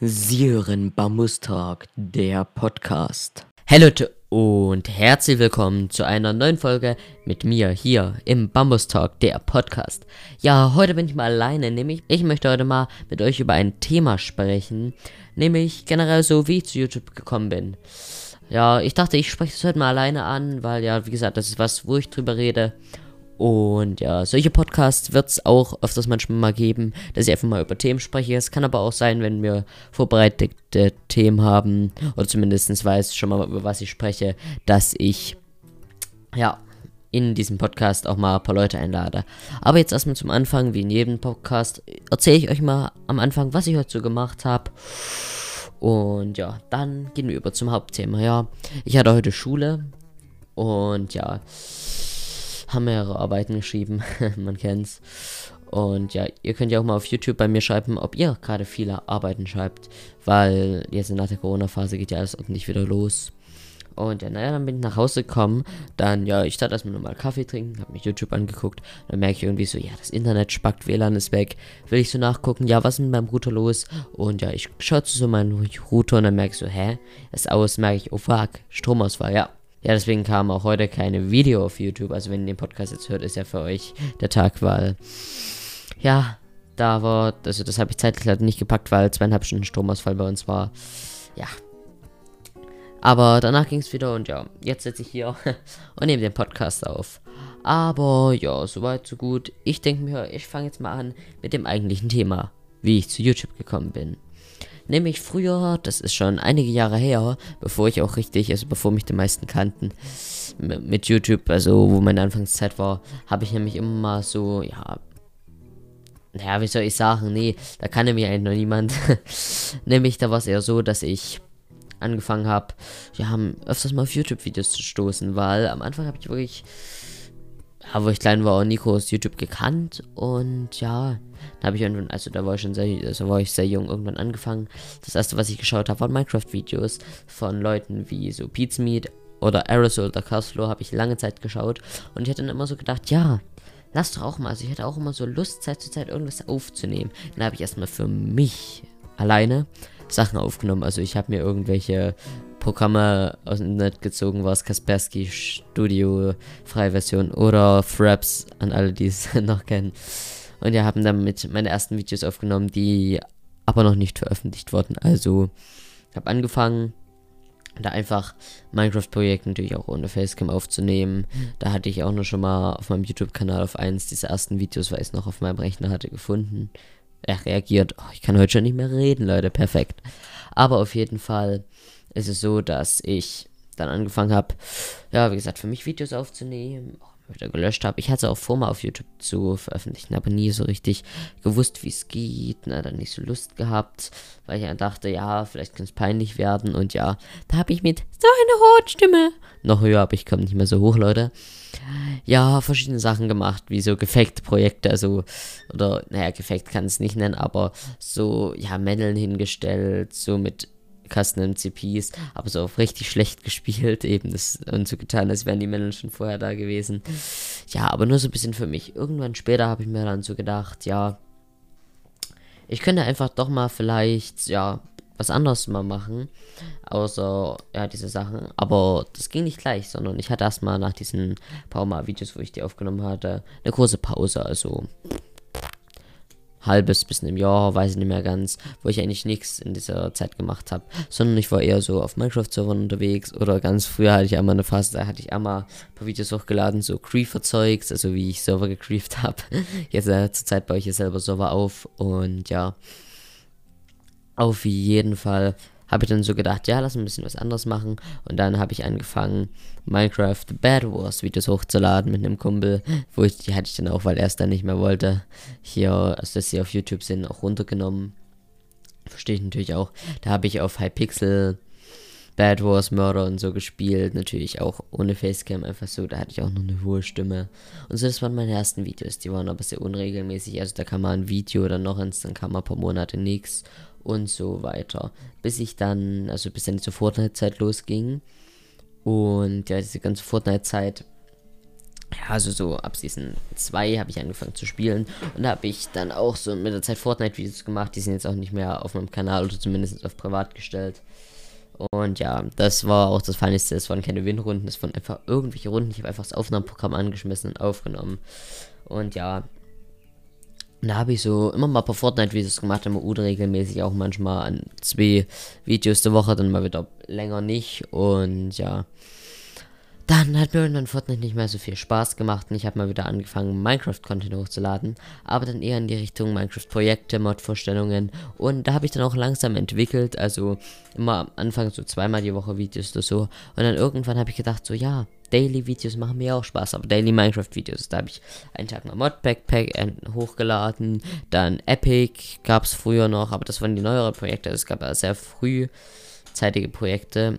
Siren Bambustag, der Podcast. Hey Leute und herzlich willkommen zu einer neuen Folge mit mir hier im Bambus Talk, der Podcast. Ja, heute bin ich mal alleine, nämlich ich möchte heute mal mit euch über ein Thema sprechen, nämlich generell so, wie ich zu YouTube gekommen bin. Ja, ich dachte, ich spreche es heute mal alleine an, weil ja, wie gesagt, das ist was, wo ich drüber rede und ja, solche Podcasts wird es auch öfters manchmal mal geben, dass ich einfach mal über Themen spreche. Es kann aber auch sein, wenn wir vorbereitete Themen haben, oder zumindest weiß schon mal, über was ich spreche, dass ich, ja, in diesem Podcast auch mal ein paar Leute einlade. Aber jetzt erstmal zum Anfang, wie in jedem Podcast, erzähle ich euch mal am Anfang, was ich heute so gemacht habe. Und ja, dann gehen wir über zum Hauptthema. Ja, ich hatte heute Schule und ja, haben mehrere Arbeiten geschrieben, man kennt's. Und ja, ihr könnt ja auch mal auf YouTube bei mir schreiben, ob ihr gerade viele Arbeiten schreibt, weil jetzt nach der Corona-Phase geht ja alles ordentlich wieder los. Und ja, naja, dann bin ich nach Hause gekommen. Dann, ja, ich starte erstmal nochmal Kaffee trinken, habe mich YouTube angeguckt. Dann merke ich irgendwie so, ja, das Internet spackt, WLAN ist weg. Will ich so nachgucken, ja, was ist denn beim Router los? Und ja, ich schaue zu so meinen Router und dann merke ich so, hä, ist aus, merke ich, oh fuck, Stromausfall, ja. Ja, deswegen kam auch heute keine Video auf YouTube. Also wenn ihr den Podcast jetzt hört, ist ja für euch der Tag, weil ja, da war, also das habe ich zeitlich leider nicht gepackt, weil zweieinhalb Stunden Stromausfall bei uns war. Ja. Aber danach ging es wieder und ja, jetzt sitze ich hier und nehme den Podcast auf. Aber ja, soweit, so gut. Ich denke mir, ich fange jetzt mal an mit dem eigentlichen Thema, wie ich zu YouTube gekommen bin. Nämlich früher, das ist schon einige Jahre her, bevor ich auch richtig, also bevor mich die meisten kannten mit YouTube, also wo meine Anfangszeit war, habe ich nämlich immer mal so, ja, naja, wie soll ich sagen, nee, da kann nämlich eigentlich noch niemand. nämlich da war es eher so, dass ich angefangen habe, ja, öfters mal auf YouTube-Videos zu stoßen, weil am Anfang habe ich wirklich ja, wo ich klein war, auch Nico aus YouTube gekannt und ja, da habe ich irgendwann, also da war ich schon sehr, also war ich sehr jung irgendwann angefangen. Das erste, was ich geschaut habe, waren Minecraft-Videos von Leuten wie so Pizmeat oder Aerosol oder Castlo habe ich lange Zeit geschaut und ich hätte dann immer so gedacht, ja, lass doch auch mal, also ich hatte auch immer so Lust, Zeit zu Zeit irgendwas aufzunehmen. Dann habe ich erstmal für mich alleine Sachen aufgenommen. Also ich habe mir irgendwelche Programme aus dem Internet gezogen, was Kaspersky Studio freie Version oder Fraps an alle, die es noch kennen. Und ja, haben damit meine ersten Videos aufgenommen, die aber noch nicht veröffentlicht wurden. Also, ich habe angefangen, da einfach Minecraft-Projekt natürlich auch ohne Facecam aufzunehmen. Da hatte ich auch noch schon mal auf meinem YouTube-Kanal auf eins dieser ersten Videos, weil ich es noch auf meinem Rechner hatte, gefunden. Er reagiert. Oh, ich kann heute schon nicht mehr reden, Leute. Perfekt. Aber auf jeden Fall ist es so, dass ich dann angefangen habe, ja, wie gesagt, für mich Videos aufzunehmen, wieder gelöscht habe. Ich hatte auch vor, mal auf YouTube zu veröffentlichen, aber nie so richtig gewusst, wie es geht. Ne, dann nicht so Lust gehabt, weil ich dann dachte, ja, vielleicht kann es peinlich werden. Und ja, da habe ich mit so einer hohen Stimme, noch höher, aber ich komme nicht mehr so hoch, Leute. Ja, verschiedene Sachen gemacht, wie so Gefekt-Projekte, also, oder, naja, Gefekt kann es nicht nennen, aber so, ja, Männeln hingestellt, so mit Custom MCPs, aber so auf richtig schlecht gespielt, eben das und so getan, als wären die Männer schon vorher da gewesen. Ja, aber nur so ein bisschen für mich. Irgendwann später habe ich mir dann so gedacht, ja, ich könnte einfach doch mal vielleicht, ja, was anderes mal machen, außer, ja, diese Sachen. Aber das ging nicht gleich, sondern ich hatte erstmal nach diesen paar Mal Videos, wo ich die aufgenommen hatte, eine große Pause, also halbes bis einem Jahr, weiß ich nicht mehr ganz, wo ich eigentlich nichts in dieser Zeit gemacht habe, sondern ich war eher so auf Minecraft-Servern unterwegs oder ganz früher hatte ich einmal eine Phase, da hatte ich einmal ein paar Videos hochgeladen, so Creeper-Zeugs, also wie ich Server gecreeft habe. Jetzt äh, zur Zeit baue ich hier selber Server auf und ja, auf jeden Fall habe ich dann so gedacht, ja, lass ein bisschen was anderes machen. Und dann habe ich angefangen, Minecraft Bad Wars Videos hochzuladen mit einem Kumpel, wo ich, die hatte ich dann auch, weil er es dann nicht mehr wollte, hier, also dass sie auf YouTube sind, auch runtergenommen. Verstehe ich natürlich auch. Da habe ich auf Hypixel Bad Wars Murder und so gespielt, natürlich auch ohne Facecam, einfach so, da hatte ich auch noch eine hohe Stimme. Und so, das waren meine ersten Videos, die waren aber sehr unregelmäßig, also da kam mal ein Video oder noch eins, dann kam mal ein paar Monate nichts und so weiter. Bis ich dann, also bis dann zur Fortnite-Zeit losging. Und ja, diese ganze Fortnite-Zeit ja, also so ab Season 2 habe ich angefangen zu spielen und da habe ich dann auch so mit der Zeit Fortnite-Videos gemacht. Die sind jetzt auch nicht mehr auf meinem Kanal oder zumindest auf privat gestellt. Und ja, das war auch das Feinste. Es waren keine Win-Runden, es waren einfach irgendwelche Runden. Ich habe einfach das Aufnahmeprogramm angeschmissen und aufgenommen. Und ja, da habe ich so immer mal ein paar Fortnite-Videos gemacht, immer regelmäßig auch manchmal an zwei Videos der Woche, dann mal wieder länger nicht. Und ja, dann hat mir irgendwann Fortnite nicht mehr so viel Spaß gemacht und ich habe mal wieder angefangen, Minecraft-Content hochzuladen, aber dann eher in die Richtung Minecraft-Projekte, Mod-Vorstellungen und da habe ich dann auch langsam entwickelt, also immer am Anfang so zweimal die Woche Videos oder so und dann irgendwann habe ich gedacht, so ja, Daily-Videos machen mir auch Spaß, aber Daily Minecraft-Videos, da habe ich einen Tag mal Mod-Backpack hochgeladen, dann Epic gab es früher noch, aber das waren die neueren Projekte, es gab ja sehr frühzeitige Projekte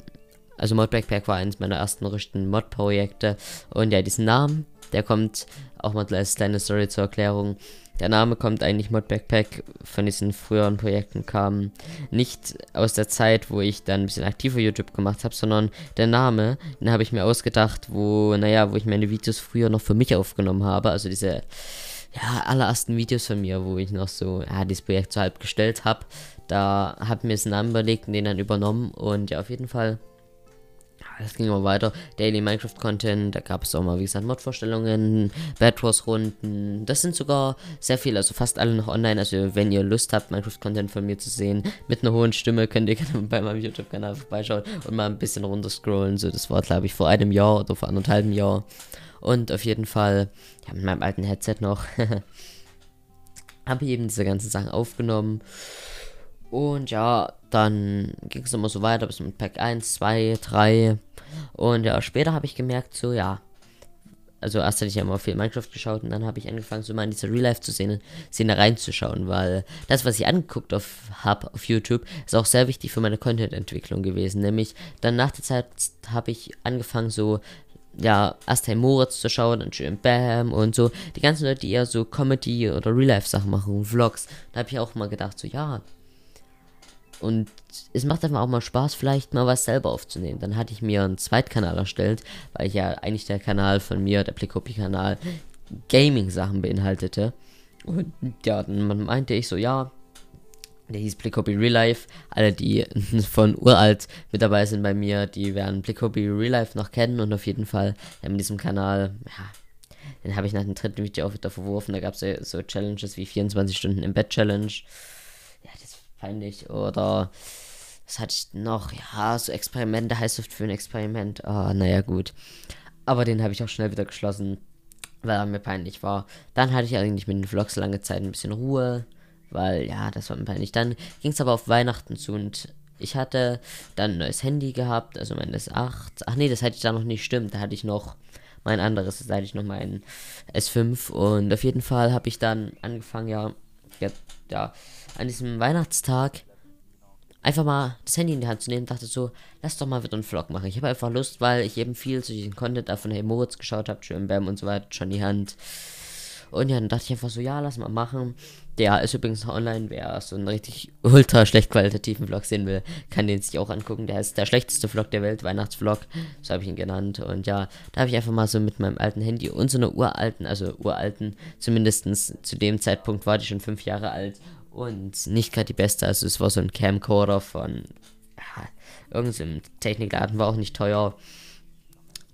also Mod Backpack war eines meiner ersten richtigen Mod-Projekte. Und ja, diesen Namen, der kommt auch mal als kleine Story zur Erklärung. Der Name kommt eigentlich Mod Backpack von diesen früheren Projekten kam nicht aus der Zeit, wo ich dann ein bisschen aktiver YouTube gemacht habe, sondern der Name, den habe ich mir ausgedacht, wo, naja, wo ich meine Videos früher noch für mich aufgenommen habe. Also diese, ja, allerersten Videos von mir, wo ich noch so, ja, dieses Projekt so halb gestellt habe. Da habe ich mir das Namen überlegt und den dann übernommen. Und ja, auf jeden Fall es ging immer weiter. Daily Minecraft Content, da gab es auch mal, wie gesagt, Mod-Vorstellungen, Bad Wars-Runden. Das sind sogar sehr viele, also fast alle noch online. Also, wenn ihr Lust habt, Minecraft-Content von mir zu sehen, mit einer hohen Stimme, könnt ihr gerne bei meinem YouTube-Kanal vorbeischauen und mal ein bisschen runterscrollen. So, das war, glaube ich, vor einem Jahr oder vor anderthalb Jahr. Und auf jeden Fall, ja, mit meinem alten Headset noch, habe ich eben diese ganzen Sachen aufgenommen. Und ja, dann ging es immer so weiter bis mit Pack 1, 2, 3. Und ja, später habe ich gemerkt, so ja. Also erst hatte ich ja immer viel Minecraft geschaut und dann habe ich angefangen, so mal in diese Real Life zu sehen, Szene reinzuschauen, weil das, was ich angeguckt habe auf YouTube, ist auch sehr wichtig für meine Content-Entwicklung gewesen. Nämlich dann nach der Zeit habe ich angefangen, so ja, erst Herr Moritz zu schauen und schön Bam und so. Die ganzen Leute, die eher so Comedy oder Real-Life-Sachen machen, Vlogs. Da habe ich auch mal gedacht, so ja, und es macht einfach auch mal Spaß, vielleicht mal was selber aufzunehmen. Dann hatte ich mir einen Zweitkanal erstellt, weil ich ja eigentlich der Kanal von mir, der Plickopi-Kanal, Gaming-Sachen beinhaltete. Und ja, dann meinte ich so, ja, der hieß Plickopi Real Life. Alle, die von uralt mit dabei sind bei mir, die werden Plickopi Real Life noch kennen und auf jeden Fall in diesem Kanal, ja, den habe ich nach dem dritten Video auch wieder verworfen. Da gab es so, so Challenges wie 24 Stunden im Bett Challenge. Peinlich. Oder was hatte ich noch? Ja, so Experimente heißt oft für ein Experiment. Ah, oh, naja, gut. Aber den habe ich auch schnell wieder geschlossen, weil er mir peinlich war. Dann hatte ich eigentlich mit den Vlogs lange Zeit ein bisschen Ruhe, weil ja, das war mir peinlich. Dann ging es aber auf Weihnachten zu und ich hatte dann ein neues Handy gehabt, also mein S8. Ach nee, das hatte ich da noch nicht, stimmt. Da hatte ich noch mein anderes, da hatte ich noch mein S5 und auf jeden Fall habe ich dann angefangen, ja, ja, ja, an diesem Weihnachtstag einfach mal das Handy in die Hand zu nehmen, dachte so, lass doch mal wieder einen Vlog machen. Ich habe einfach Lust, weil ich eben viel zu diesem Content von Hey Moritz geschaut habe, Jim Bam und so weiter, Johnny Hand. Und ja, dann dachte ich einfach so, ja, lass mal machen. Der ist übrigens online, wer so einen richtig ultra schlecht qualitativen Vlog sehen will, kann den sich auch angucken. Der ist der schlechteste Vlog der Welt, Weihnachtsvlog, so habe ich ihn genannt. Und ja, da habe ich einfach mal so mit meinem alten Handy und so einer uralten, also uralten, zumindest zu dem Zeitpunkt war die schon fünf Jahre alt und nicht gerade die beste. Also es war so ein Camcorder von ja, irgendeinem Technikladen, war auch nicht teuer.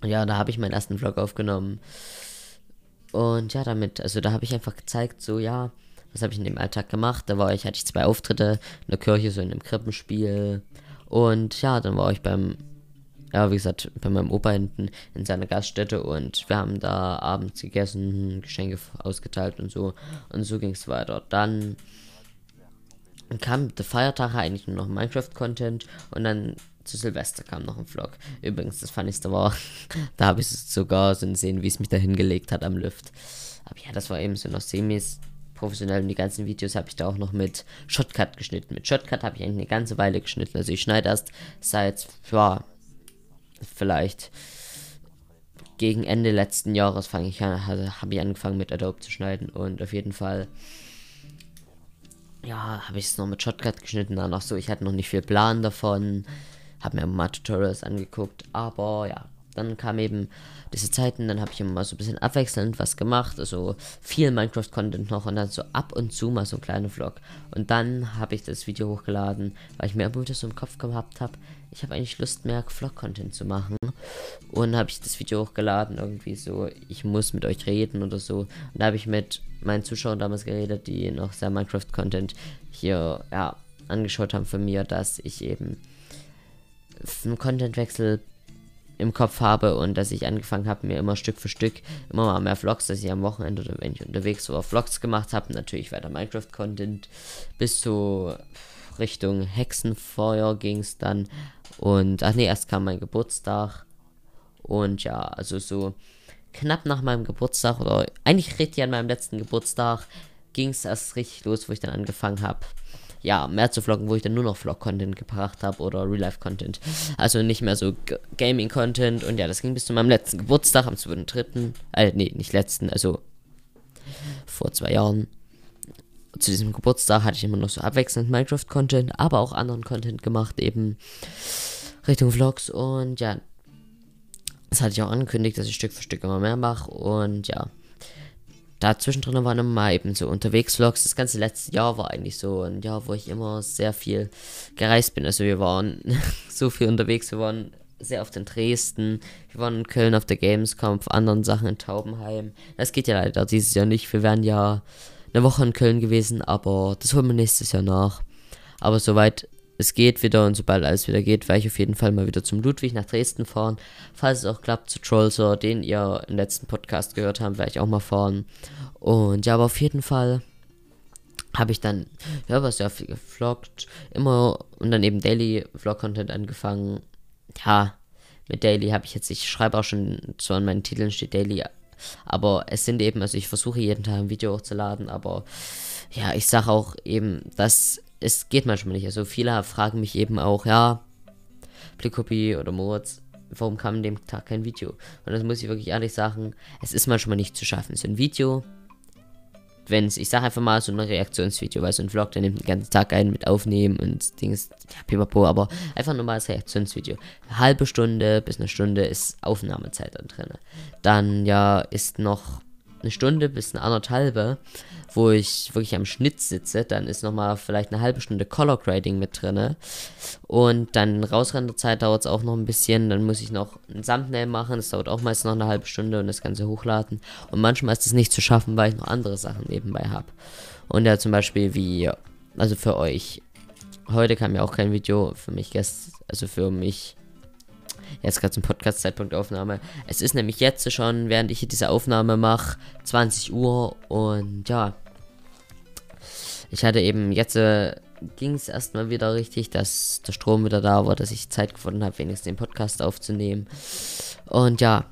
Und ja, da habe ich meinen ersten Vlog aufgenommen. Und ja, damit, also da habe ich einfach gezeigt, so ja, was habe ich in dem Alltag gemacht. Da war ich, hatte ich zwei Auftritte in der Kirche, so in einem Krippenspiel. Und ja, dann war ich beim, ja, wie gesagt, bei meinem Opa hinten in seiner Gaststätte und wir haben da abends gegessen, Geschenke ausgeteilt und so. Und so ging es weiter. Dann kam der Feiertag eigentlich nur noch Minecraft-Content und dann zu Silvester kam noch ein Vlog. Übrigens, das ich war, da habe ich sogar so gesehen, wie es mich da hingelegt hat am Lüft. Aber ja, das war eben so noch semis professionell und die ganzen Videos habe ich da auch noch mit Shotcut geschnitten. Mit Shotcut habe ich eigentlich eine ganze Weile geschnitten. Also ich schneide erst seit, ja, vielleicht gegen Ende letzten Jahres fange ich an, also habe ich angefangen mit Adobe zu schneiden und auf jeden Fall ja, habe ich es noch mit Shotcut geschnitten, danach so, ich hatte noch nicht viel Plan davon, habe mir mal Tutorials angeguckt, aber ja, dann kam eben diese Zeiten, dann habe ich immer mal so ein bisschen abwechselnd was gemacht, also viel Minecraft-Content noch und dann so ab und zu mal so ein kleiner Vlog. Und dann habe ich das Video hochgeladen, weil ich mir immer wieder so im Kopf gehabt habe, ich habe eigentlich Lust mehr Vlog-Content zu machen. Und habe ich das Video hochgeladen, irgendwie so, ich muss mit euch reden oder so. Und da habe ich mit meinen Zuschauern damals geredet, die noch sehr Minecraft-Content hier, ja, angeschaut haben von mir, dass ich eben einen Contentwechsel im Kopf habe und dass ich angefangen habe, mir immer Stück für Stück immer mal mehr Vlogs, dass ich am Wochenende oder wenn ich unterwegs war, Vlogs gemacht habe. Natürlich weiter Minecraft-Content bis zu Richtung Hexenfeuer ging es dann. Und, ach nee, erst kam mein Geburtstag. Und ja, also so knapp nach meinem Geburtstag oder eigentlich richtig an meinem letzten Geburtstag ging es erst richtig los, wo ich dann angefangen habe, ja, mehr zu vloggen, wo ich dann nur noch Vlog-Content gebracht habe oder Real-Life-Content. Also nicht mehr so Gaming-Content. Und ja, das ging bis zu meinem letzten Geburtstag am 2.3. Äh, nee, nicht letzten, also vor zwei Jahren. Zu diesem Geburtstag hatte ich immer noch so abwechselnd Minecraft-Content, aber auch anderen Content gemacht, eben Richtung Vlogs. Und ja, das hatte ich auch angekündigt, dass ich Stück für Stück immer mehr mache. Und ja, dazwischen drin waren immer eben so unterwegs Vlogs. Das ganze letzte Jahr war eigentlich so ein Jahr, wo ich immer sehr viel gereist bin. Also wir waren so viel unterwegs. Wir waren sehr oft in Dresden. Wir waren in Köln auf der Gamescom, auf anderen Sachen in Taubenheim. Das geht ja leider dieses Jahr nicht. Wir wären ja eine Woche in Köln gewesen, aber das holen wir nächstes Jahr nach. Aber soweit es geht wieder und sobald alles wieder geht, werde ich auf jeden Fall mal wieder zum Ludwig nach Dresden fahren. Falls es auch klappt, zu Trollser, den ihr im letzten Podcast gehört habt, werde ich auch mal fahren. Und ja, aber auf jeden Fall habe ich dann, ja, was sehr viel gefloggt, immer und dann eben Daily Vlog-Content angefangen. Ja, mit Daily habe ich jetzt, ich schreibe auch schon, so an meinen Titeln steht Daily, aber es sind eben, also ich versuche jeden Tag ein Video hochzuladen, aber ja, ich sage auch eben, dass es geht manchmal nicht. Also viele fragen mich eben auch, ja, Blickkopie oder Moritz, warum kam an dem Tag kein Video? Und das muss ich wirklich ehrlich sagen, es ist manchmal nicht zu schaffen. So ein Video, wenn es, ich sage einfach mal so ein Reaktionsvideo, weil so ein Vlog, der nimmt den ganzen Tag ein mit Aufnehmen und Dings, pipapo, aber einfach nur mal als Reaktionsvideo. Eine halbe Stunde bis eine Stunde ist Aufnahmezeit dann drin. Dann ja ist noch eine Stunde bis eine anderthalbe, wo ich wirklich am Schnitt sitze, dann ist nochmal vielleicht eine halbe Stunde Color Grading mit drin. Und dann Rausrenderzeit dauert es auch noch ein bisschen. Dann muss ich noch ein Thumbnail machen. Das dauert auch meist noch eine halbe Stunde und das Ganze hochladen. Und manchmal ist es nicht zu schaffen, weil ich noch andere Sachen nebenbei habe. Und ja, zum Beispiel wie, also für euch. Heute kam ja auch kein Video für mich gestern, also für mich Jetzt gerade zum Podcast-Zeitpunkt Aufnahme. Es ist nämlich jetzt schon, während ich hier diese Aufnahme mache, 20 Uhr und ja. Ich hatte eben jetzt äh, ging es erstmal wieder richtig, dass der Strom wieder da war, dass ich Zeit gefunden habe, wenigstens den Podcast aufzunehmen. Und ja,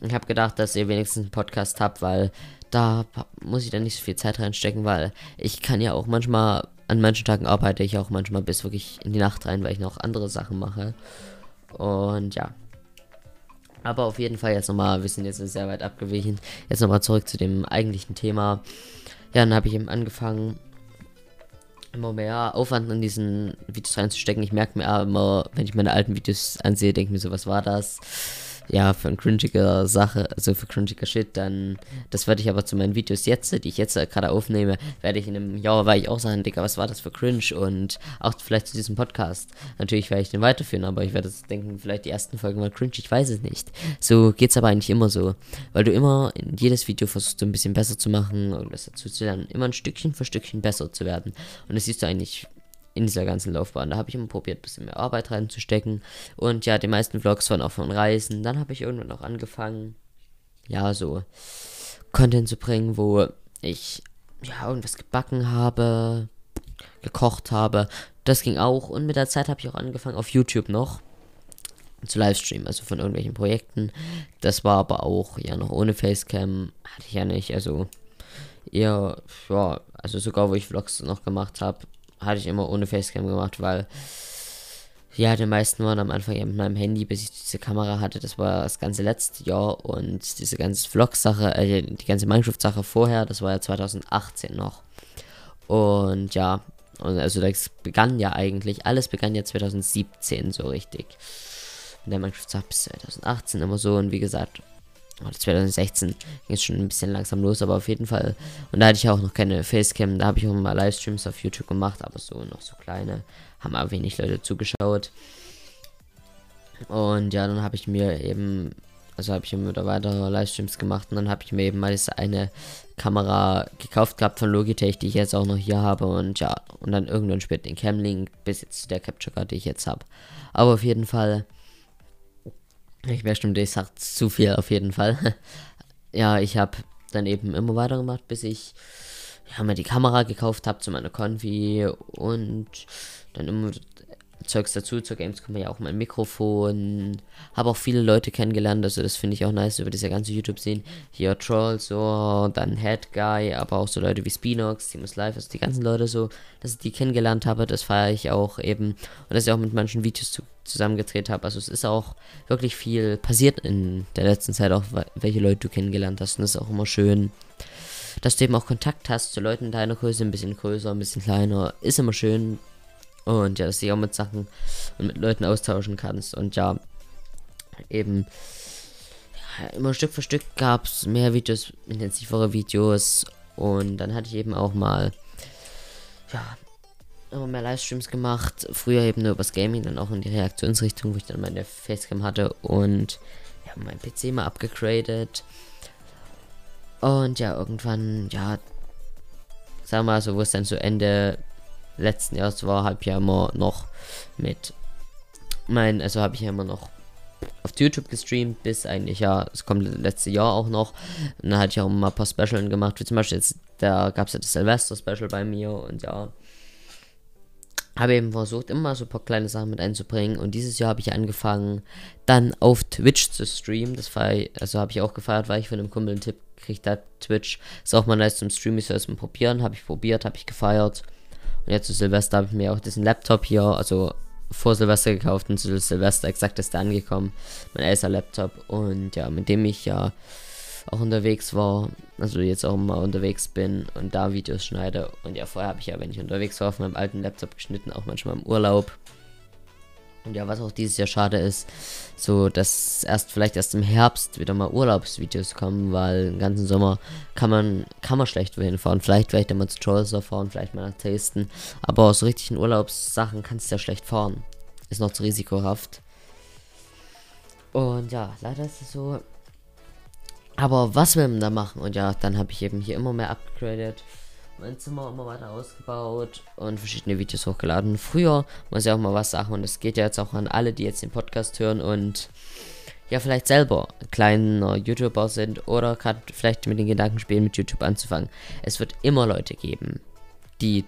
ich habe gedacht, dass ihr wenigstens einen Podcast habt, weil da muss ich dann nicht so viel Zeit reinstecken, weil ich kann ja auch manchmal, an manchen Tagen arbeite ich auch manchmal bis wirklich in die Nacht rein, weil ich noch andere Sachen mache. Und ja. Aber auf jeden Fall jetzt nochmal, wir sind jetzt sehr weit abgewichen. Jetzt nochmal zurück zu dem eigentlichen Thema. Ja, dann habe ich eben angefangen, immer mehr Aufwand in diesen Videos reinzustecken. Ich merke mir immer, wenn ich meine alten Videos ansehe, denke mir so, was war das? Ja, für ein cringiger Sache, also für cringiger Shit, dann, das werde ich aber zu meinen Videos jetzt, die ich jetzt gerade aufnehme, werde ich in einem Jahr, weil ich auch sagen, Digga, was war das für cringe und auch vielleicht zu diesem Podcast. Natürlich werde ich den weiterführen, aber ich werde denken, vielleicht die ersten Folgen waren cringe, ich weiß es nicht. So geht's aber eigentlich immer so, weil du immer in jedes Video versuchst, ein bisschen besser zu machen, irgendwas dazu zu lernen, immer ein Stückchen für Stückchen besser zu werden. Und das siehst du eigentlich in dieser ganzen Laufbahn. Da habe ich immer probiert, ein bisschen mehr Arbeit reinzustecken. Und ja, die meisten Vlogs waren auch von Reisen. Dann habe ich irgendwann auch angefangen, ja, so Content zu bringen, wo ich ja irgendwas gebacken habe, gekocht habe. Das ging auch. Und mit der Zeit habe ich auch angefangen auf YouTube noch zu Livestreamen, also von irgendwelchen Projekten. Das war aber auch ja noch ohne Facecam, hatte ich ja nicht. Also eher, ja, also sogar wo ich Vlogs noch gemacht habe, hatte ich immer ohne Facecam gemacht, weil ja, die meisten waren am Anfang ja mit meinem Handy, bis ich diese Kamera hatte. Das war das ganze letzte Jahr und diese ganze Vlog-Sache, äh, die ganze Minecraft-Sache vorher, das war ja 2018 noch. Und ja, und also das begann ja eigentlich, alles begann ja 2017 so richtig. in der Minecraft sagt bis 2018 immer so und wie gesagt, 2016 ging es schon ein bisschen langsam los, aber auf jeden Fall. Und da hatte ich auch noch keine Facecam, da habe ich auch mal Livestreams auf YouTube gemacht, aber so noch so kleine, haben aber wenig Leute zugeschaut. Und ja, dann habe ich mir eben, also habe ich immer wieder weitere Livestreams gemacht und dann habe ich mir eben mal eine Kamera gekauft gehabt von Logitech, die ich jetzt auch noch hier habe und ja, und dann irgendwann später den Camlink bis jetzt zu der Capture Card, die ich jetzt habe. Aber auf jeden Fall ich wäre stimmt, ich sag zu viel auf jeden Fall. ja, ich habe dann eben immer weitergemacht, bis ich ja, mir die Kamera gekauft habe zu meiner Konfi und dann immer Zeugs dazu. Zur Gamescom ja auch mein Mikrofon. Habe auch viele Leute kennengelernt, also das finde ich auch nice über diese ganze YouTube-Szene. Hier Troll, so, dann Head Guy, aber auch so Leute wie Spinox, Teams Live, also die ganzen Leute so, dass ich die kennengelernt habe, das feiere ich auch eben. Und dass ich auch mit manchen Videos zu, zusammengedreht habe. Also es ist auch wirklich viel passiert in der letzten Zeit, auch welche Leute du kennengelernt hast. Und das ist auch immer schön dass du eben auch Kontakt hast zu Leuten deiner Größe, ein bisschen größer, ein bisschen kleiner, ist immer schön. Und ja, dass du dich auch mit Sachen und mit Leuten austauschen kannst. Und ja, eben ja, immer Stück für Stück gab es mehr Videos, intensivere Videos. Und dann hatte ich eben auch mal, ja, immer mehr Livestreams gemacht. Früher eben nur übers Gaming, dann auch in die Reaktionsrichtung, wo ich dann meine Facecam hatte. Und ja, mein PC mal abgegradet. Und ja, irgendwann, ja, sagen wir mal so, wo es dann so Ende letzten Jahres war, habe ich ja immer noch mit mein, also habe ich ja immer noch auf YouTube gestreamt, bis eigentlich ja, es kommt letzte Jahr auch noch. Und dann hatte ich auch mal ein paar Specials gemacht, wie zum Beispiel jetzt, da gab es ja das Silvester-Special bei mir und ja, habe eben versucht, immer so ein paar kleine Sachen mit einzubringen. Und dieses Jahr habe ich angefangen, dann auf Twitch zu streamen. Das war, also habe ich auch gefeiert, weil ich von einem Kumpel einen Tipp kriegt hat. Twitch ist auch mal nice zum Streamen, ich soll es mal probieren. Habe ich probiert, habe ich gefeiert. Und jetzt zu Silvester habe ich mir auch diesen Laptop hier, also vor Silvester gekauft und zu Silvester exakt ist der angekommen. Mein älter Laptop und ja, mit dem ich ja auch unterwegs war, also jetzt auch mal unterwegs bin und da Videos schneide. Und ja, vorher habe ich ja, wenn ich unterwegs war, auf meinem alten Laptop geschnitten, auch manchmal im Urlaub. Und ja, was auch dieses Jahr schade ist, so dass erst vielleicht erst im Herbst wieder mal Urlaubsvideos kommen, weil den ganzen Sommer kann man kann man schlecht wohin fahren. Vielleicht vielleicht immer zu Trollser fahren, vielleicht mal nach Dresden, aber aus richtigen Urlaubssachen kannst du ja schlecht fahren. Ist noch zu risikohaft. Und ja, leider ist es so. Aber was will man da machen? Und ja, dann habe ich eben hier immer mehr upgradet mein Zimmer immer weiter ausgebaut und verschiedene Videos hochgeladen. Früher muss ich auch mal was sagen und das geht ja jetzt auch an alle, die jetzt den Podcast hören und ja, vielleicht selber kleiner YouTuber sind oder gerade vielleicht mit den Gedanken spielen, mit YouTube anzufangen. Es wird immer Leute geben, die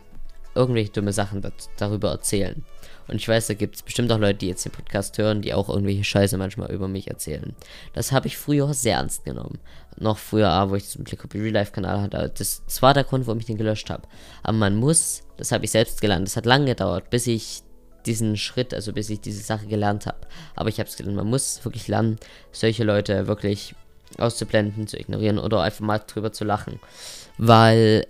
irgendwelche dumme Sachen darüber erzählen. Und ich weiß, da gibt es bestimmt auch Leute, die jetzt den Podcast hören, die auch irgendwelche Scheiße manchmal über mich erzählen. Das habe ich früher sehr ernst genommen. Noch früher, wo ich diesen Blick auf Real Life Kanal hatte. Das, das war der Grund, warum ich den gelöscht habe. Aber man muss, das habe ich selbst gelernt, das hat lange gedauert, bis ich diesen Schritt, also bis ich diese Sache gelernt habe. Aber ich habe es gelernt. Man muss wirklich lernen, solche Leute wirklich auszublenden, zu ignorieren oder einfach mal drüber zu lachen. Weil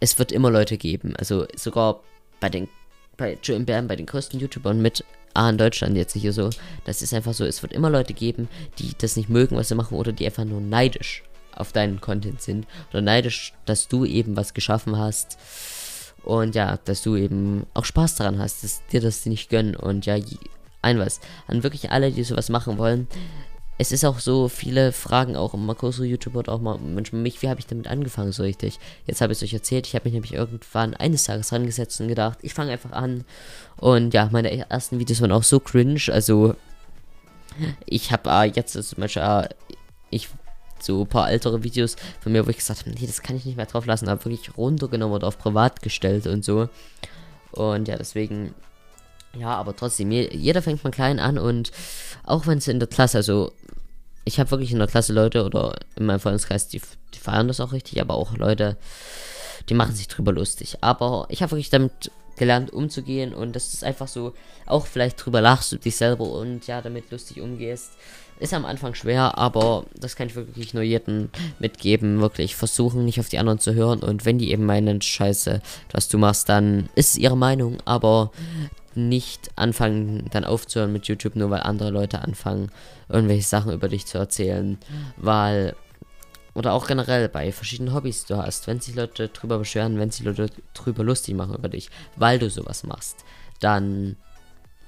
es wird immer Leute geben. Also sogar bei den bei Joe Bam, bei den größten YouTubern mit A in Deutschland jetzt hier so. Das ist einfach so, es wird immer Leute geben, die das nicht mögen, was sie machen, oder die einfach nur neidisch auf deinen Content sind. Oder neidisch, dass du eben was geschaffen hast. Und ja, dass du eben auch Spaß daran hast, dass dir das nicht gönnen. Und ja, ein was. An wirklich alle, die sowas machen wollen, es ist auch so, viele fragen auch immer größere YouTuber und auch mal manchmal mich, wie habe ich damit angefangen so richtig? Jetzt habe ich es euch erzählt, ich habe mich nämlich irgendwann eines Tages rangesetzt und gedacht, ich fange einfach an. Und ja, meine ersten Videos waren auch so cringe, also ich habe äh, jetzt zum Beispiel, äh, ich so ein paar ältere Videos von mir, wo ich gesagt habe, nee, das kann ich nicht mehr drauf lassen, habe wirklich runtergenommen oder auf privat gestellt und so. Und ja, deswegen, ja, aber trotzdem, jeder fängt mal klein an und auch wenn es in der Klasse, also ich habe wirklich in der Klasse Leute oder in meinem Freundeskreis, die, die feiern das auch richtig, aber auch Leute, die machen sich drüber lustig. Aber ich habe wirklich damit gelernt umzugehen und dass du einfach so auch vielleicht drüber lachst du dich selber und ja damit lustig umgehst. Ist am Anfang schwer, aber das kann ich wirklich nur jedem mitgeben. Wirklich versuchen, nicht auf die anderen zu hören. Und wenn die eben meinen, Scheiße, was du machst, dann ist es ihre Meinung. Aber nicht anfangen, dann aufzuhören mit YouTube, nur weil andere Leute anfangen, irgendwelche Sachen über dich zu erzählen. Weil oder auch generell bei verschiedenen Hobbys du hast, wenn sich Leute drüber beschweren, wenn sich Leute drüber lustig machen über dich, weil du sowas machst, dann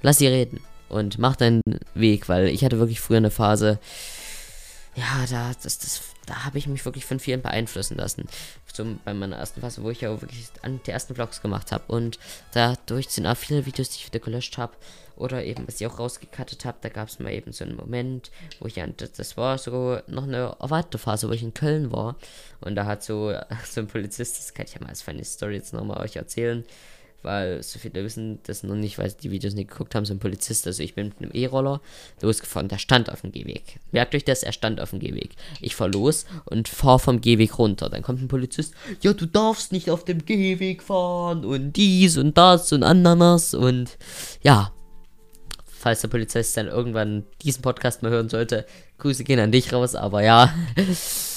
lass sie reden und mach deinen Weg, weil ich hatte wirklich früher eine Phase, ja, da, das, das, da habe ich mich wirklich von vielen beeinflussen lassen. Zum, bei meiner ersten Phase, wo ich ja wirklich an die ersten Vlogs gemacht habe. Und dadurch sind auch viele Videos, die ich wieder gelöscht habe. Oder eben, was ich auch rausgekattet habe, da gab es mal eben so einen Moment, wo ich an, das, war so noch eine erweiterte Phase, wo ich in Köln war. Und da hat so, so ein Polizist, das kann ich ja mal als funny Story jetzt nochmal euch erzählen, weil so viele wissen das noch nicht, weil sie die Videos nicht geguckt haben, so ein Polizist, also ich bin mit einem E-Roller losgefahren, der stand auf dem Gehweg. Merkt euch das, er stand auf dem Gehweg. Ich fahr los und fahr vom Gehweg runter. Dann kommt ein Polizist, ja, du darfst nicht auf dem Gehweg fahren und dies und das und Ananas und ja. Falls der Polizist dann irgendwann diesen Podcast mal hören sollte, Grüße gehen an dich raus, aber ja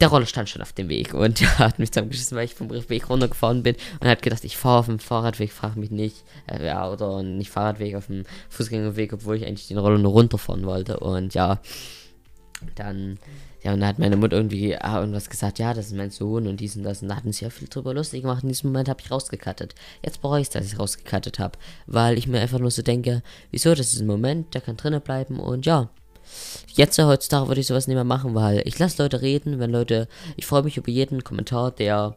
der Roller stand schon auf dem Weg und er hat mich zusammengeschissen, weil ich vom Weg runtergefahren bin und hat gedacht, ich fahre auf dem Fahrradweg, frag mich nicht, äh, ja, oder nicht Fahrradweg, auf dem Fußgängerweg, obwohl ich eigentlich den Roller nur runterfahren wollte und ja, dann, ja, und dann hat meine Mutter irgendwie ah, irgendwas gesagt, ja, das ist mein Sohn und dies und das und da hatten sie ja viel drüber lustig gemacht, in diesem Moment habe ich rausgekattet. Jetzt bereue ich es, dass ich rausgekattet habe, weil ich mir einfach nur so denke, wieso, das ist ein Moment, der kann drinnen bleiben und ja, Jetzt heutzutage würde ich sowas nicht mehr machen, weil ich lasse Leute reden, wenn Leute, ich freue mich über jeden Kommentar, der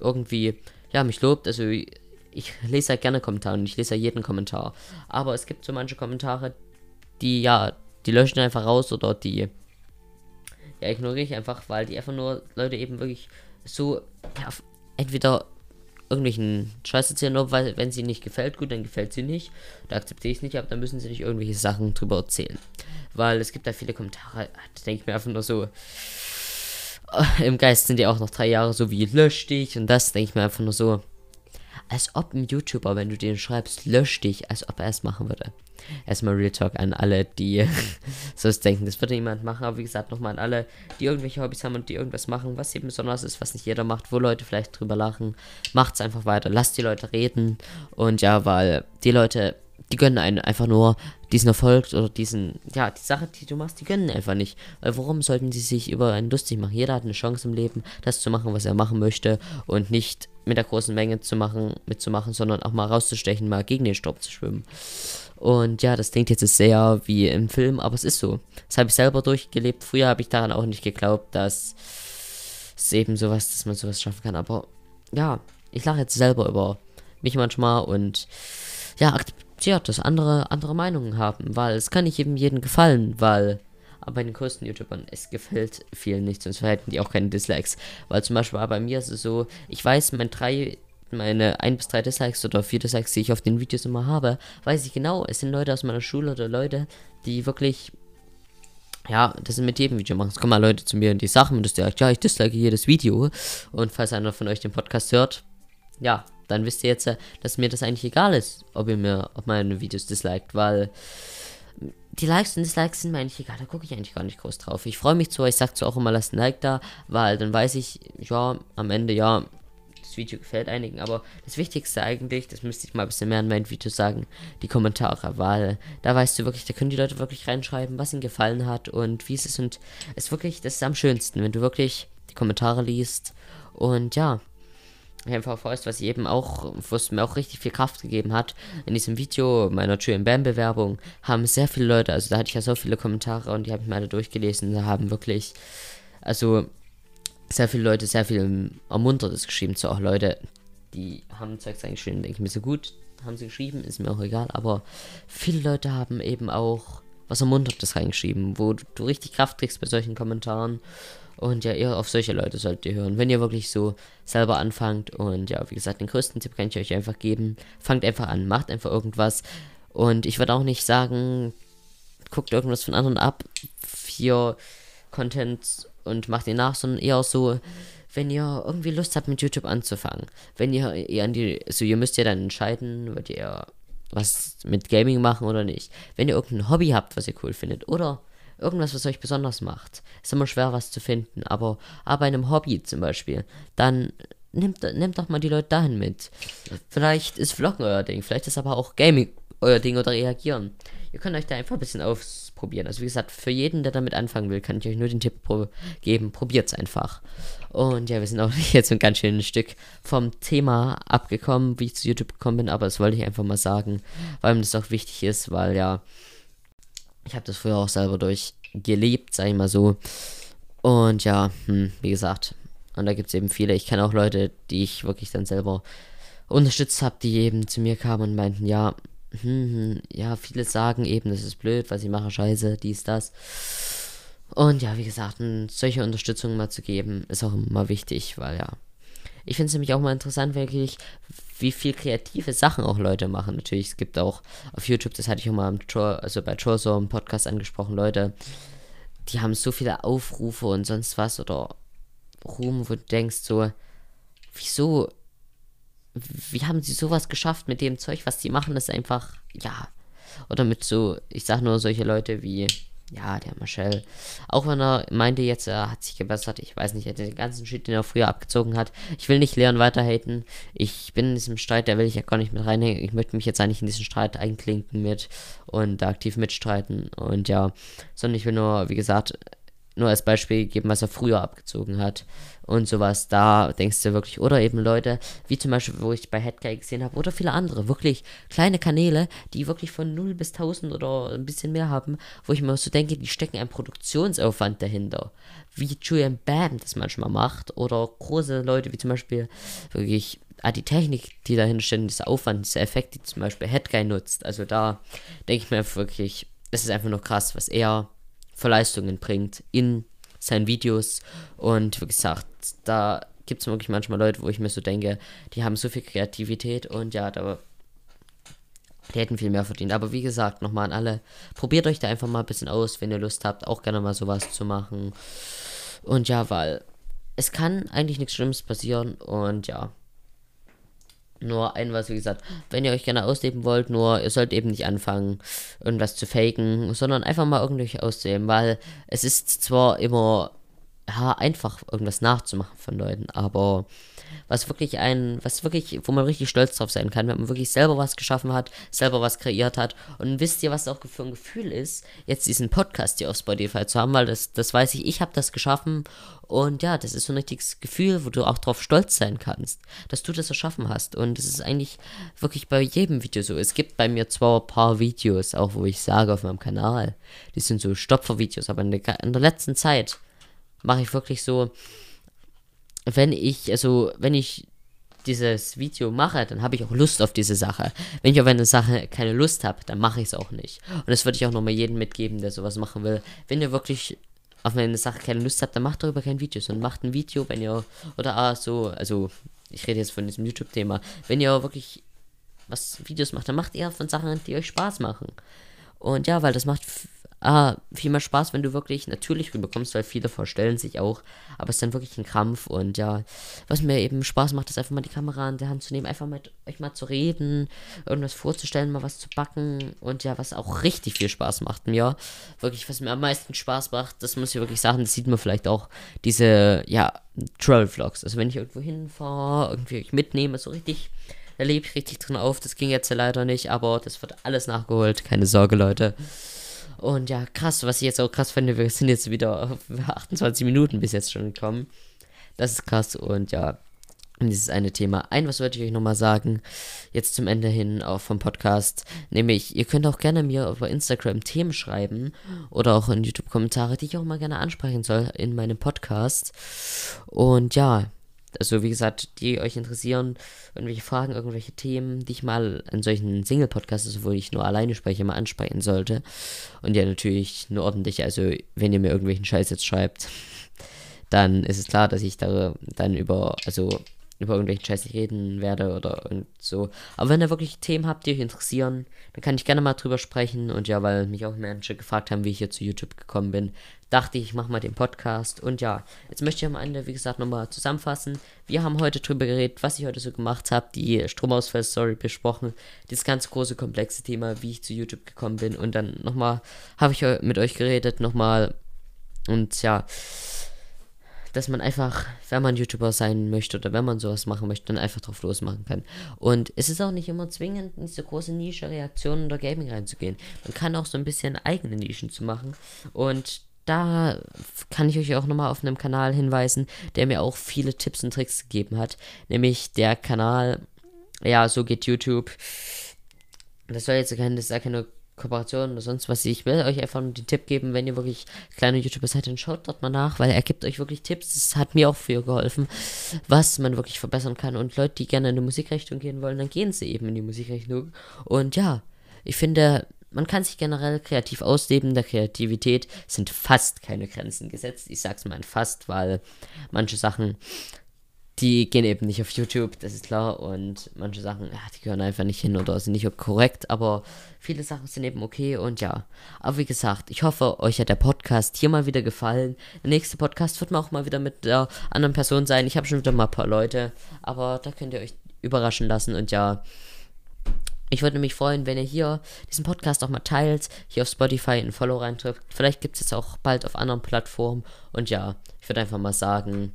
irgendwie, ja, mich lobt. Also ich lese ja gerne Kommentare und ich lese ja jeden Kommentar. Aber es gibt so manche Kommentare, die, ja, die löschen einfach raus oder die, ja, ignoriere ich einfach, weil die einfach nur Leute eben wirklich so, ja, entweder irgendwelchen Scheiß erzählen, nur weil, wenn sie nicht gefällt, gut, dann gefällt sie nicht. Da akzeptiere ich es nicht, aber dann müssen sie nicht irgendwelche Sachen drüber erzählen. Weil es gibt da viele Kommentare, da denke ich mir einfach nur so, äh, im Geist sind die auch noch drei Jahre so wie lösch dich und das denke ich mir einfach nur so, als ob ein YouTuber, wenn du den schreibst, lösch dich, als ob er es machen würde. Erstmal Real Talk an alle, die so denken, das würde niemand machen, aber wie gesagt, nochmal an alle, die irgendwelche Hobbys haben und die irgendwas machen, was eben besonders ist, was nicht jeder macht, wo Leute vielleicht drüber lachen. Macht's einfach weiter, lasst die Leute reden und ja, weil die Leute die gönnen einen einfach nur diesen Erfolg oder diesen, ja, die Sache, die du machst, die gönnen einfach nicht. Weil warum sollten sie sich über einen lustig machen? Jeder hat eine Chance im Leben, das zu machen, was er machen möchte und nicht mit der großen Menge zu machen, mitzumachen, sondern auch mal rauszustechen, mal gegen den Sturm zu schwimmen. Und ja, das klingt jetzt sehr wie im Film, aber es ist so. Das habe ich selber durchgelebt. Früher habe ich daran auch nicht geglaubt, dass es eben sowas, dass man sowas schaffen kann. Aber ja, ich lache jetzt selber über mich manchmal und ja, akzeptiert, dass andere andere Meinungen haben, weil es kann nicht jedem gefallen, weil aber bei den größten YouTubern, es gefällt vielen nicht, sonst hätten die auch keine Dislikes. Weil zum Beispiel bei mir ist es so, ich weiß, mein drei, meine ein bis drei Dislikes oder vier Dislikes, die ich auf den Videos immer habe, weiß ich genau, es sind Leute aus meiner Schule oder Leute, die wirklich ja, das sind mit jedem Video machen. Es kommen mal Leute zu mir und die Sachen und das direkt, ja, ich dislike jedes Video. Und falls einer von euch den Podcast hört, ja, dann wisst ihr jetzt, dass mir das eigentlich egal ist, ob ihr mir auf meine Videos disliked, weil die Likes und Dislikes sind mir eigentlich egal, da gucke ich eigentlich gar nicht groß drauf. Ich freue mich zwar, ich sage zwar auch immer, lasst ein Like da, weil dann weiß ich, ja, am Ende, ja, das Video gefällt einigen, aber das Wichtigste eigentlich, das müsste ich mal ein bisschen mehr in meinen Videos sagen, die Kommentare, weil da weißt du wirklich, da können die Leute wirklich reinschreiben, was ihnen gefallen hat und wie es ist und es ist wirklich, das ist am schönsten, wenn du wirklich die Kommentare liest und ja, einfach freust, was ich eben auch, was mir auch richtig viel Kraft gegeben hat. In diesem Video meiner Julian Bam Bewerbung haben sehr viele Leute, also da hatte ich ja so viele Kommentare und die habe ich mal durchgelesen, da haben wirklich, also sehr viele Leute sehr viel Ermunterndes geschrieben, so auch Leute, die haben Zeugs eingeschrieben, denke ich mir so gut, haben sie geschrieben, ist mir auch egal, aber viele Leute haben eben auch was Ermunterndes reingeschrieben, wo du, du richtig Kraft kriegst bei solchen Kommentaren und ja, eher auf solche Leute solltet ihr hören, wenn ihr wirklich so selber anfangt. Und ja, wie gesagt, den größten Tipp kann ich euch einfach geben. Fangt einfach an, macht einfach irgendwas. Und ich würde auch nicht sagen, guckt irgendwas von anderen ab, für Content und macht ihn nach, sondern eher so, wenn ihr irgendwie Lust habt, mit YouTube anzufangen, wenn ihr, ihr an die, also ihr müsst ja dann entscheiden, wollt ihr was mit Gaming machen oder nicht. Wenn ihr irgendein Hobby habt, was ihr cool findet, oder irgendwas, was euch besonders macht, ist immer schwer, was zu finden. Aber, bei einem Hobby zum Beispiel, dann nehmt, nehmt doch mal die Leute dahin mit. Vielleicht ist Vloggen euer Ding, vielleicht ist aber auch Gaming euer Ding oder reagieren. Ihr könnt euch da einfach ein bisschen ausprobieren. Also wie gesagt, für jeden, der damit anfangen will, kann ich euch nur den Tipp pro geben, es einfach. Und ja, wir sind auch jetzt ein ganz schönes Stück vom Thema abgekommen, wie ich zu YouTube gekommen bin, aber das wollte ich einfach mal sagen, weil mir das auch wichtig ist, weil ja, ich habe das früher auch selber durchgelebt, sag ich mal so. Und ja, hm, wie gesagt, und da gibt es eben viele. Ich kenne auch Leute, die ich wirklich dann selber unterstützt habe, die eben zu mir kamen und meinten, ja, hm, hm, ja, viele sagen eben, das ist blöd, weil sie machen Scheiße, dies, das. Und ja, wie gesagt, solche Unterstützung mal zu geben, ist auch immer wichtig, weil ja. Ich finde es nämlich auch mal interessant, wirklich, wie viel kreative Sachen auch Leute machen. Natürlich, es gibt auch auf YouTube, das hatte ich auch mal Troll, also bei Trollso im Podcast angesprochen, Leute, die haben so viele Aufrufe und sonst was oder Ruhm, wo du denkst so, wieso, wie haben sie sowas geschafft mit dem Zeug, was sie machen, das ist einfach, ja, oder mit so, ich sag nur solche Leute wie, ja, der Marcel, auch wenn er meinte jetzt, er hat sich gebessert, ich weiß nicht, er hat den ganzen Shit, den er früher abgezogen hat. Ich will nicht Leon weiter haten. Ich bin in diesem Streit, da will ich ja gar nicht mit reinhängen. Ich möchte mich jetzt eigentlich in diesen Streit einklinken mit und aktiv mitstreiten. Und ja, sondern ich will nur, wie gesagt, nur als Beispiel geben, was er früher abgezogen hat und sowas. Da denkst du wirklich, oder eben Leute, wie zum Beispiel, wo ich bei Headguy gesehen habe, oder viele andere, wirklich kleine Kanäle, die wirklich von 0 bis 1000 oder ein bisschen mehr haben, wo ich mir so denke, die stecken einen Produktionsaufwand dahinter. Wie Julian Bam das manchmal macht, oder große Leute, wie zum Beispiel wirklich ah, die Technik, die dahinter steht, dieser Aufwand, dieser Effekt, die zum Beispiel Headguy nutzt. Also da denke ich mir wirklich, das ist einfach nur krass, was er für Leistungen bringt in seinen Videos. Und wie gesagt, da gibt es wirklich manchmal Leute, wo ich mir so denke, die haben so viel Kreativität und ja, da die hätten viel mehr verdient. Aber wie gesagt, nochmal an alle, probiert euch da einfach mal ein bisschen aus, wenn ihr Lust habt, auch gerne mal sowas zu machen. Und ja, weil es kann eigentlich nichts Schlimmes passieren und ja, nur ein was, wie gesagt, wenn ihr euch gerne ausleben wollt, nur ihr sollt eben nicht anfangen, irgendwas zu faken, sondern einfach mal irgendwie ausleben, weil es ist zwar immer ja, einfach irgendwas nachzumachen von Leuten, aber was wirklich ein, was wirklich, wo man richtig stolz drauf sein kann, wenn man wirklich selber was geschaffen hat, selber was kreiert hat. Und wisst ihr, was auch für ein Gefühl ist, jetzt diesen Podcast hier auf Spotify zu haben, weil das, das weiß ich, ich habe das geschaffen und ja, das ist so ein richtiges Gefühl, wo du auch drauf stolz sein kannst, dass du das erschaffen hast. Und es ist eigentlich wirklich bei jedem Video so. Es gibt bei mir zwar ein paar Videos, auch wo ich sage auf meinem Kanal, die sind so Stopfervideos, aber in der, in der letzten Zeit mache ich wirklich so, wenn ich, also, wenn ich dieses Video mache, dann habe ich auch Lust auf diese Sache. Wenn ich auf eine Sache keine Lust habe, dann mache ich es auch nicht. Und das würde ich auch nochmal jedem mitgeben, der sowas machen will. Wenn ihr wirklich auf eine Sache keine Lust habt, dann macht darüber kein Video, sondern macht ein Video, wenn ihr, oder ah, so, also, ich rede jetzt von diesem YouTube-Thema, wenn ihr wirklich was Videos macht, dann macht ihr von Sachen, die euch Spaß machen. Und ja, weil das macht ah, viel mehr Spaß, wenn du wirklich natürlich rüberkommst, weil viele vorstellen sich auch, aber es ist dann wirklich ein Krampf und ja, was mir eben Spaß macht, ist einfach mal die Kamera in der Hand zu nehmen, einfach mit euch mal zu reden, irgendwas vorzustellen, mal was zu backen und ja, was auch richtig viel Spaß macht mir, wirklich, was mir am meisten Spaß macht, das muss ich wirklich sagen, das sieht man vielleicht auch, diese, ja, Travel-Vlogs, also wenn ich irgendwo hinfahre, irgendwie euch mitnehme, so richtig da lebe ich richtig drin auf. Das ging jetzt leider nicht, aber das wird alles nachgeholt. Keine Sorge, Leute. Und ja, krass, was ich jetzt auch krass finde, wir sind jetzt wieder auf 28 Minuten bis jetzt schon gekommen. Das ist krass und ja, dieses eine Thema. Ein, was wollte ich euch nochmal sagen, jetzt zum Ende hin auch vom Podcast, nämlich, ihr könnt auch gerne mir über Instagram Themen schreiben oder auch in YouTube-Kommentare, die ich auch mal gerne ansprechen soll in meinem Podcast. Und ja, also wie gesagt, die euch interessieren, irgendwelche Fragen, irgendwelche Themen, die ich mal in solchen Single-Podcasts, wo ich nur alleine spreche, mal ansprechen sollte. Und ja, natürlich nur ordentlich, also wenn ihr mir irgendwelchen Scheiß jetzt schreibt, dann ist es klar, dass ich da dann über, also über irgendwelchen Scheiß nicht reden werde oder so. Aber wenn ihr wirklich Themen habt, die euch interessieren, dann kann ich gerne mal drüber sprechen. Und ja, weil mich auch Menschen gefragt haben, wie ich hier zu YouTube gekommen bin, dachte ich, ich mache mal den Podcast. Und ja, jetzt möchte ich am Ende, wie gesagt, nochmal zusammenfassen. Wir haben heute drüber geredet, was ich heute so gemacht habe, die Stromausfall-Story besprochen, das ganz große, komplexe Thema, wie ich zu YouTube gekommen bin. Und dann nochmal habe ich mit euch geredet, nochmal. Und ja, dass man einfach, wenn man YouTuber sein möchte oder wenn man sowas machen möchte, dann einfach drauf losmachen kann. Und es ist auch nicht immer zwingend, in diese große Nische Reaktionen oder Gaming reinzugehen. Man kann auch so ein bisschen eigene Nischen zu machen. Und da kann ich euch auch nochmal auf einem Kanal hinweisen, der mir auch viele Tipps und Tricks gegeben hat. Nämlich der Kanal, ja, so geht YouTube. Das soll jetzt kein, das ist keine Kooperation oder sonst was. Ich will euch einfach nur den Tipp geben, wenn ihr wirklich kleine YouTuber seid, dann schaut dort mal nach, weil er gibt euch wirklich Tipps. Das hat mir auch viel geholfen, was man wirklich verbessern kann. Und Leute, die gerne in die Musikrichtung gehen wollen, dann gehen sie eben in die Musikrichtung. Und ja, ich finde, man kann sich generell kreativ ausleben. Der Kreativität sind fast keine Grenzen gesetzt. Ich sag's mal fast, weil manche Sachen die gehen eben nicht auf YouTube, das ist klar. Und manche Sachen, ja, die gehören einfach nicht hin oder sind nicht korrekt. Aber viele Sachen sind eben okay und ja. Aber wie gesagt, ich hoffe, euch hat der Podcast hier mal wieder gefallen. Der nächste Podcast wird mal auch mal wieder mit der anderen Person sein. Ich habe schon wieder mal ein paar Leute, aber da könnt ihr euch überraschen lassen und ja. Ich würde mich freuen, wenn ihr hier diesen Podcast auch mal teilt, hier auf Spotify ein Follow reindrückt. Vielleicht gibt es jetzt auch bald auf anderen Plattformen. Und ja, ich würde einfach mal sagen,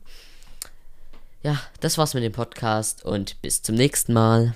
ja, das war's mit dem Podcast und bis zum nächsten Mal.